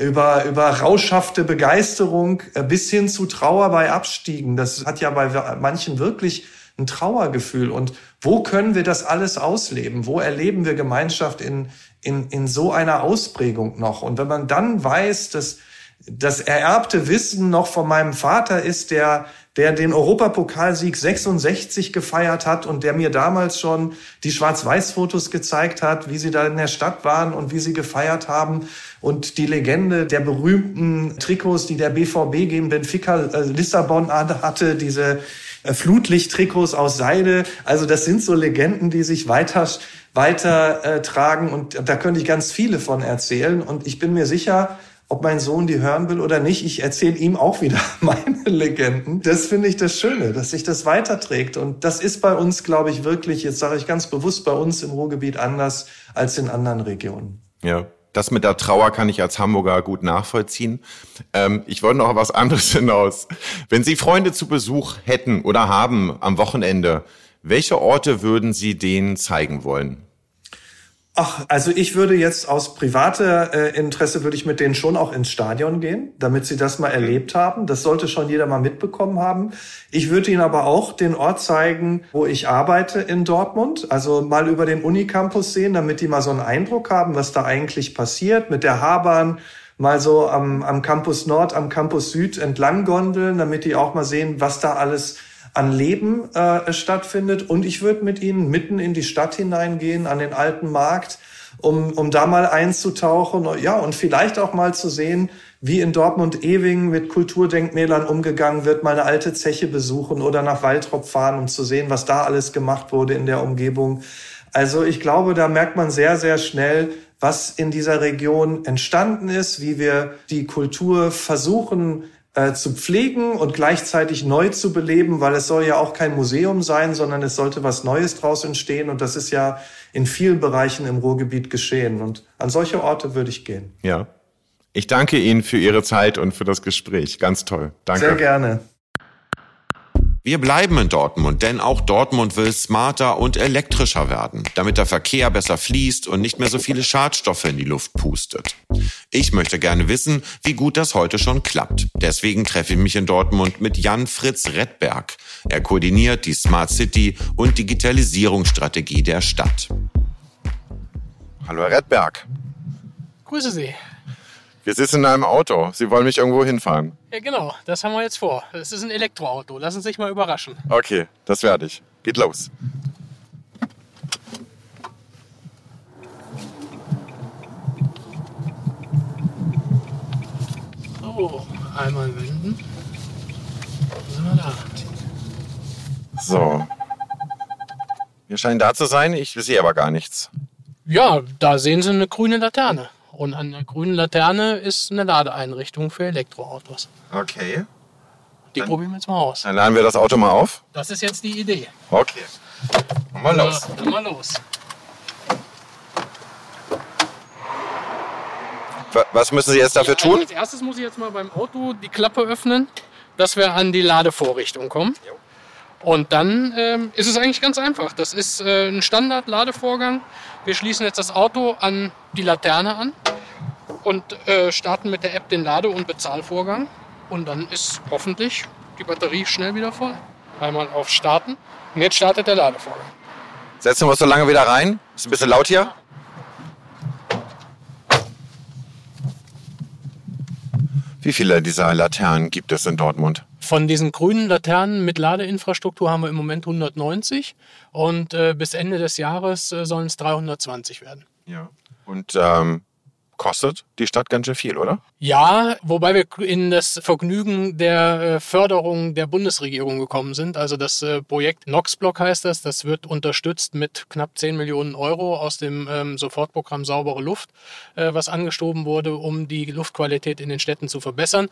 über, über rauschhafte Begeisterung äh, bis hin zu Trauer bei Abstiegen. Das hat ja bei manchen wirklich ein Trauergefühl. Und wo können wir das alles ausleben? Wo erleben wir Gemeinschaft in, in, in so einer Ausprägung noch? Und wenn man dann weiß, dass das ererbte Wissen noch von meinem Vater ist, der, der den Europapokalsieg 66 gefeiert hat und der mir damals schon die Schwarz-Weiß-Fotos gezeigt hat, wie sie da in der Stadt waren und wie sie gefeiert haben. Und die Legende der berühmten Trikots, die der BVB gegen Benfica äh, Lissabon hatte, diese äh, Flutlicht-Trikots aus Seide. Also das sind so Legenden, die sich weiter weiter äh, tragen. Und da könnte ich ganz viele von erzählen. Und ich bin mir sicher, ob mein Sohn die hören will oder nicht, ich erzähle ihm auch wieder [laughs] meine Legenden. Das finde ich das Schöne, dass sich das weiterträgt. Und das ist bei uns, glaube ich, wirklich, jetzt sage ich ganz bewusst, bei uns im Ruhrgebiet anders als in anderen Regionen. Ja. Das mit der Trauer kann ich als Hamburger gut nachvollziehen. Ähm, ich wollte noch was anderes [laughs] hinaus. Wenn Sie Freunde zu Besuch hätten oder haben am Wochenende, welche Orte würden Sie denen zeigen wollen? Ach, also ich würde jetzt aus privater äh, Interesse würde ich mit denen schon auch ins Stadion gehen, damit sie das mal erlebt haben. Das sollte schon jeder mal mitbekommen haben. Ich würde ihnen aber auch den Ort zeigen, wo ich arbeite in Dortmund. Also mal über den Unicampus sehen, damit die mal so einen Eindruck haben, was da eigentlich passiert mit der Haarbahn mal so am, am Campus Nord, am Campus Süd entlang gondeln, damit die auch mal sehen, was da alles an Leben äh, stattfindet. Und ich würde mit ihnen mitten in die Stadt hineingehen, an den alten Markt, um, um da mal einzutauchen. Ja, und vielleicht auch mal zu sehen, wie in Dortmund-Ewing mit Kulturdenkmälern umgegangen wird, mal eine alte Zeche besuchen oder nach Waldrop fahren, um zu sehen, was da alles gemacht wurde in der Umgebung. Also ich glaube, da merkt man sehr, sehr schnell, was in dieser Region entstanden ist, wie wir die Kultur versuchen äh, zu pflegen und gleichzeitig neu zu beleben, weil es soll ja auch kein Museum sein, sondern es sollte was Neues draus entstehen. Und das ist ja in vielen Bereichen im Ruhrgebiet geschehen. Und an solche Orte würde ich gehen. Ja. Ich danke Ihnen für Ihre Zeit und für das Gespräch. Ganz toll. Danke. Sehr gerne. Wir bleiben in Dortmund, denn auch Dortmund will smarter und elektrischer werden, damit der Verkehr besser fließt und nicht mehr so viele Schadstoffe in die Luft pustet. Ich möchte gerne wissen, wie gut das heute schon klappt. Deswegen treffe ich mich in Dortmund mit Jan Fritz Redberg. Er koordiniert die Smart City und Digitalisierungsstrategie der Stadt. Hallo Herr Redberg. Grüße Sie. Wir sitzen in einem Auto. Sie wollen mich irgendwo hinfahren. Ja, genau. Das haben wir jetzt vor. Das ist ein Elektroauto. Lassen Sie sich mal überraschen. Okay, das werde ich. Geht los. So, einmal wenden. Sind wir da. So. Wir scheinen da zu sein. Ich sehe aber gar nichts. Ja, da sehen Sie eine grüne Laterne. Und an der grünen Laterne ist eine Ladeeinrichtung für Elektroautos. Okay. Die dann, probieren wir jetzt mal aus. Dann laden wir das Auto mal auf. Das ist jetzt die Idee. Okay. Dann mal los. Dann mal los. Was müssen Sie jetzt dafür tun? Als erstes muss ich jetzt mal beim Auto die Klappe öffnen, dass wir an die Ladevorrichtung kommen. Und dann ähm, ist es eigentlich ganz einfach. Das ist äh, ein Standard-Ladevorgang. Wir schließen jetzt das Auto an die Laterne an und äh, starten mit der App den Lade- und Bezahlvorgang. Und dann ist hoffentlich die Batterie schnell wieder voll. Einmal auf Starten. Und jetzt startet der Ladevorgang. Setzen wir uns so lange wieder rein. Ist ein bisschen laut hier. Wie viele dieser Laternen gibt es in Dortmund? Von diesen grünen Laternen mit Ladeinfrastruktur haben wir im Moment 190 und äh, bis Ende des Jahres äh, sollen es 320 werden. Ja. Und ähm, kostet die Stadt ganz schön viel, oder? Ja, wobei wir in das Vergnügen der äh, Förderung der Bundesregierung gekommen sind. Also das äh, Projekt Noxblock heißt das. Das wird unterstützt mit knapp 10 Millionen Euro aus dem ähm, Sofortprogramm Saubere Luft, äh, was angestoben wurde, um die Luftqualität in den Städten zu verbessern.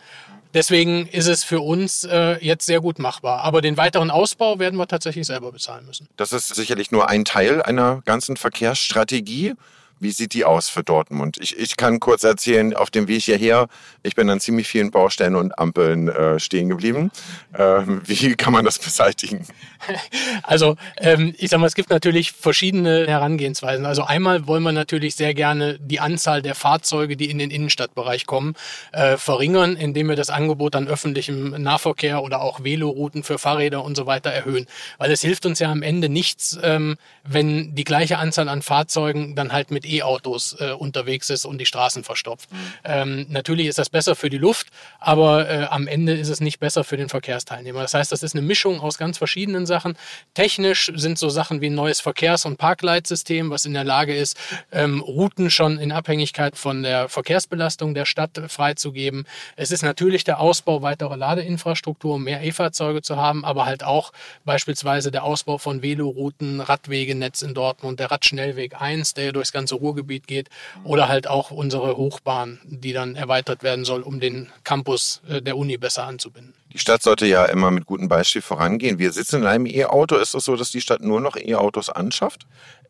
Deswegen ist es für uns jetzt sehr gut machbar. Aber den weiteren Ausbau werden wir tatsächlich selber bezahlen müssen. Das ist sicherlich nur ein Teil einer ganzen Verkehrsstrategie. Wie sieht die aus für Dortmund? Ich, ich kann kurz erzählen, auf dem Weg hierher, ich bin an ziemlich vielen Baustellen und Ampeln äh, stehen geblieben. Ähm, [laughs] wie kann man das beseitigen? [laughs] Also ähm, ich sag mal, es gibt natürlich verschiedene Herangehensweisen. Also einmal wollen wir natürlich sehr gerne die Anzahl der Fahrzeuge, die in den Innenstadtbereich kommen, äh, verringern, indem wir das Angebot an öffentlichem Nahverkehr oder auch Velorouten für Fahrräder und so weiter erhöhen. Weil es hilft uns ja am Ende nichts, ähm, wenn die gleiche Anzahl an Fahrzeugen dann halt mit E-Autos äh, unterwegs ist und die Straßen verstopft. Mhm. Ähm, natürlich ist das besser für die Luft, aber äh, am Ende ist es nicht besser für den Verkehrsteilnehmer. Das heißt, das ist eine Mischung aus ganz verschiedenen Sachen. Technisch sind so Sachen wie ein neues Verkehrs- und Parkleitsystem, was in der Lage ist, ähm, Routen schon in Abhängigkeit von der Verkehrsbelastung der Stadt freizugeben. Es ist natürlich der Ausbau weiterer Ladeinfrastruktur, um mehr E-Fahrzeuge zu haben, aber halt auch beispielsweise der Ausbau von Velorouten, Radwegenetz in Dortmund, der Radschnellweg 1, der durchs ganze Ruhrgebiet geht oder halt auch unsere Hochbahn, die dann erweitert werden soll, um den Campus äh, der Uni besser anzubinden. Die Stadt sollte ja immer mit gutem Beispiel vorangehen. Wir sitzen in einem E-Auto. Ist es so, dass die Stadt nur noch E-Autos anschafft?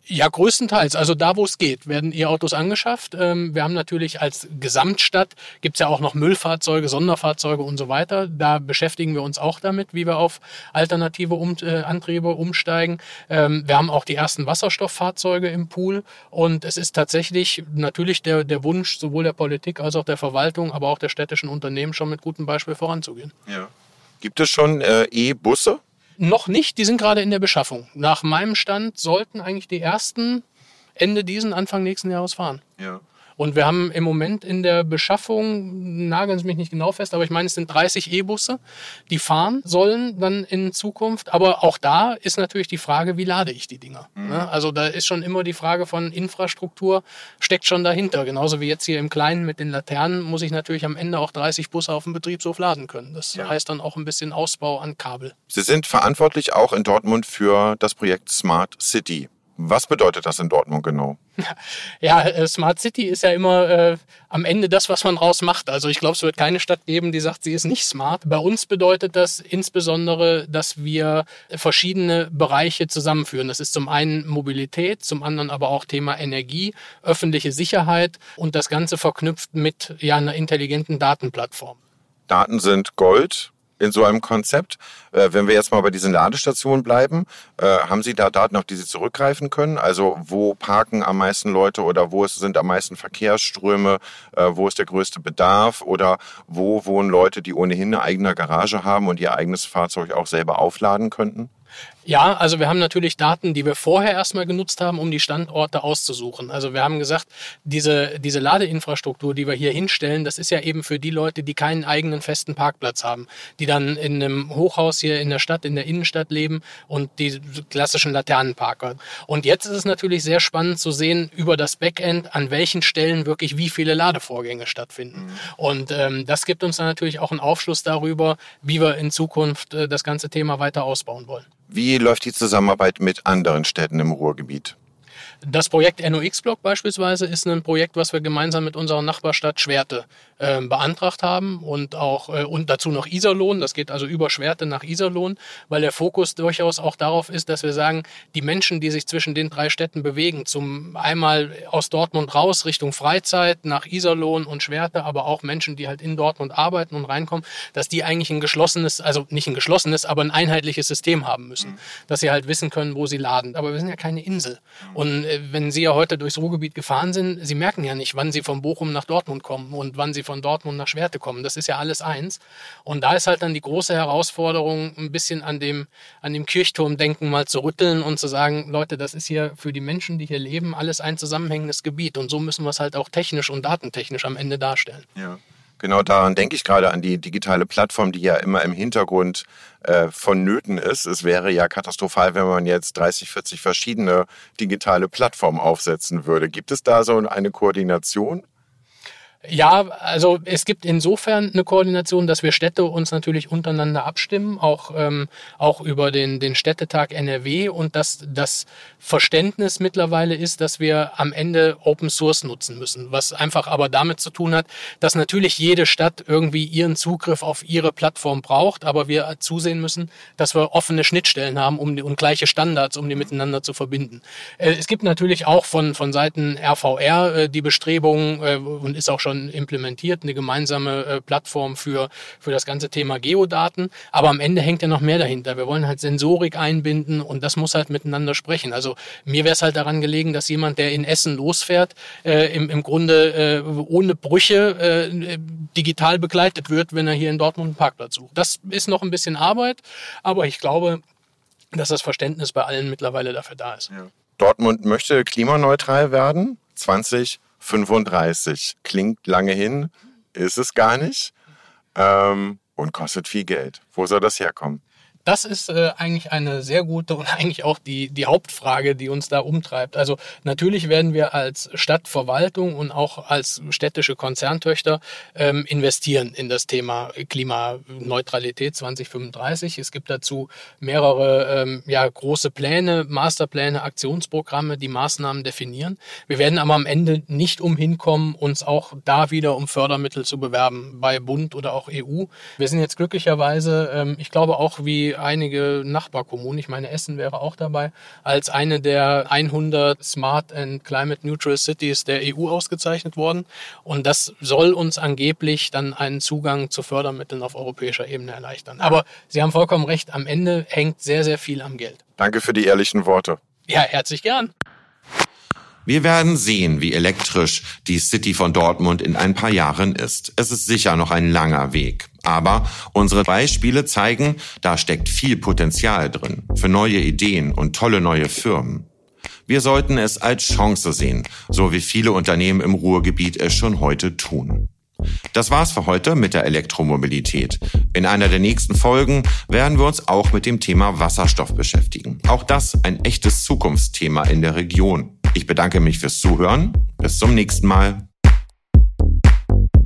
Ja, größtenteils. Also da, wo es geht, werden E-Autos angeschafft. Ähm, wir haben natürlich als Gesamtstadt, gibt es ja auch noch Müllfahrzeuge, Sonderfahrzeuge und so weiter. Da beschäftigen wir uns auch damit, wie wir auf alternative um äh, Antriebe umsteigen. Ähm, wir haben auch die ersten Wasserstofffahrzeuge im Pool. Und es ist tatsächlich natürlich der, der Wunsch sowohl der Politik als auch der Verwaltung, aber auch der städtischen Unternehmen schon mit gutem Beispiel voranzugehen. Ja. Gibt es schon äh, E-Busse? Noch nicht, die sind gerade in der Beschaffung. Nach meinem Stand sollten eigentlich die ersten Ende diesen, Anfang nächsten Jahres fahren. Ja. Und wir haben im Moment in der Beschaffung, nageln Sie mich nicht genau fest, aber ich meine, es sind 30 E-Busse, die fahren sollen dann in Zukunft. Aber auch da ist natürlich die Frage, wie lade ich die Dinger? Mhm. Ne? Also da ist schon immer die Frage von Infrastruktur, steckt schon dahinter. Genauso wie jetzt hier im Kleinen mit den Laternen muss ich natürlich am Ende auch 30 Busse auf dem Betriebshof laden können. Das ja. heißt dann auch ein bisschen Ausbau an Kabel. Sie sind verantwortlich auch in Dortmund für das Projekt Smart City. Was bedeutet das in Dortmund genau? Ja, äh, Smart City ist ja immer äh, am Ende das, was man raus macht. Also ich glaube, es wird keine Stadt geben, die sagt, sie ist nicht smart. Bei uns bedeutet das insbesondere, dass wir verschiedene Bereiche zusammenführen. Das ist zum einen Mobilität, zum anderen aber auch Thema Energie, öffentliche Sicherheit und das Ganze verknüpft mit ja, einer intelligenten Datenplattform. Daten sind Gold in so einem Konzept. Äh, wenn wir jetzt mal bei diesen Ladestationen bleiben, äh, haben Sie da Daten, auf die Sie zurückgreifen können? Also wo parken am meisten Leute oder wo sind am meisten Verkehrsströme, äh, wo ist der größte Bedarf oder wo wohnen Leute, die ohnehin eine eigene Garage haben und ihr eigenes Fahrzeug auch selber aufladen könnten? Ja, also wir haben natürlich Daten, die wir vorher erstmal genutzt haben, um die Standorte auszusuchen. Also wir haben gesagt, diese, diese Ladeinfrastruktur, die wir hier hinstellen, das ist ja eben für die Leute, die keinen eigenen festen Parkplatz haben, die dann in einem Hochhaus hier in der Stadt, in der Innenstadt leben und die klassischen Laternenparker. Und jetzt ist es natürlich sehr spannend zu sehen über das Backend, an welchen Stellen wirklich wie viele Ladevorgänge stattfinden. Mhm. Und ähm, das gibt uns dann natürlich auch einen Aufschluss darüber, wie wir in Zukunft äh, das ganze Thema weiter ausbauen wollen. Wie läuft die Zusammenarbeit mit anderen Städten im Ruhrgebiet? Das Projekt NOx-Block beispielsweise ist ein Projekt, was wir gemeinsam mit unserer Nachbarstadt Schwerte äh, beantragt haben und auch äh, und dazu noch Iserlohn. Das geht also über Schwerte nach Iserlohn, weil der Fokus durchaus auch darauf ist, dass wir sagen, die Menschen, die sich zwischen den drei Städten bewegen, zum einmal aus Dortmund raus Richtung Freizeit nach Iserlohn und Schwerte, aber auch Menschen, die halt in Dortmund arbeiten und reinkommen, dass die eigentlich ein geschlossenes, also nicht ein geschlossenes, aber ein einheitliches System haben müssen, mhm. dass sie halt wissen können, wo sie laden. Aber wir sind ja keine Insel. Und äh, wenn Sie ja heute durchs Ruhrgebiet gefahren sind, Sie merken ja nicht, wann Sie von Bochum nach Dortmund kommen und wann Sie von Dortmund nach Schwerte kommen. Das ist ja alles eins. Und da ist halt dann die große Herausforderung, ein bisschen an dem, an dem Kirchturmdenken mal zu rütteln und zu sagen, Leute, das ist hier für die Menschen, die hier leben, alles ein zusammenhängendes Gebiet. Und so müssen wir es halt auch technisch und datentechnisch am Ende darstellen. Ja. Genau daran denke ich gerade an die digitale Plattform, die ja immer im Hintergrund äh, vonnöten ist. Es wäre ja katastrophal, wenn man jetzt 30, 40 verschiedene digitale Plattformen aufsetzen würde. Gibt es da so eine Koordination? Ja, also es gibt insofern eine Koordination, dass wir Städte uns natürlich untereinander abstimmen, auch, ähm, auch über den, den Städtetag NRW und dass das Verständnis mittlerweile ist, dass wir am Ende Open Source nutzen müssen, was einfach aber damit zu tun hat, dass natürlich jede Stadt irgendwie ihren Zugriff auf ihre Plattform braucht, aber wir zusehen müssen, dass wir offene Schnittstellen haben um die, und gleiche Standards, um die miteinander zu verbinden. Äh, es gibt natürlich auch von, von Seiten RVR äh, die Bestrebungen äh, und ist auch schon schon implementiert, eine gemeinsame äh, Plattform für, für das ganze Thema Geodaten. Aber am Ende hängt ja noch mehr dahinter. Wir wollen halt Sensorik einbinden und das muss halt miteinander sprechen. Also mir wäre es halt daran gelegen, dass jemand, der in Essen losfährt, äh, im, im Grunde äh, ohne Brüche äh, digital begleitet wird, wenn er hier in Dortmund einen Parkplatz sucht. Das ist noch ein bisschen Arbeit, aber ich glaube, dass das Verständnis bei allen mittlerweile dafür da ist. Ja. Dortmund möchte klimaneutral werden. 20 35. Klingt lange hin, ist es gar nicht. Ähm, und kostet viel Geld. Wo soll das herkommen? Das ist äh, eigentlich eine sehr gute und [laughs] eigentlich auch die, die Hauptfrage, die uns da umtreibt. Also natürlich werden wir als Stadtverwaltung und auch als städtische Konzerntöchter ähm, investieren in das Thema Klimaneutralität 2035. Es gibt dazu mehrere ähm, ja, große Pläne, Masterpläne, Aktionsprogramme, die Maßnahmen definieren. Wir werden aber am Ende nicht umhin kommen, uns auch da wieder um Fördermittel zu bewerben, bei Bund oder auch EU. Wir sind jetzt glücklicherweise, ähm, ich glaube auch wie einige Nachbarkommunen, ich meine Essen wäre auch dabei, als eine der 100 Smart and Climate Neutral Cities der EU ausgezeichnet worden. Und das soll uns angeblich dann einen Zugang zu Fördermitteln auf europäischer Ebene erleichtern. Aber Sie haben vollkommen recht, am Ende hängt sehr, sehr viel am Geld. Danke für die ehrlichen Worte. Ja, herzlich gern. Wir werden sehen, wie elektrisch die City von Dortmund in ein paar Jahren ist. Es ist sicher noch ein langer Weg. Aber unsere Beispiele zeigen, da steckt viel Potenzial drin für neue Ideen und tolle neue Firmen. Wir sollten es als Chance sehen, so wie viele Unternehmen im Ruhrgebiet es schon heute tun. Das war's für heute mit der Elektromobilität. In einer der nächsten Folgen werden wir uns auch mit dem Thema Wasserstoff beschäftigen. Auch das ein echtes Zukunftsthema in der Region. Ich bedanke mich fürs Zuhören. Bis zum nächsten Mal.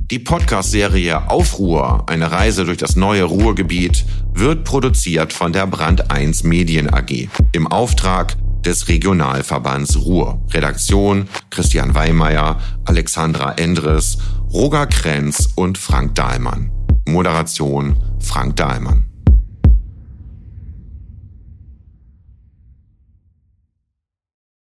Die Podcast-Serie Aufruhr, eine Reise durch das neue Ruhrgebiet, wird produziert von der Brand 1 Medien AG im Auftrag des Regionalverbands Ruhr. Redaktion Christian Weimeyer, Alexandra Endres, Roger Krenz und Frank Dahlmann. Moderation Frank Dahlmann.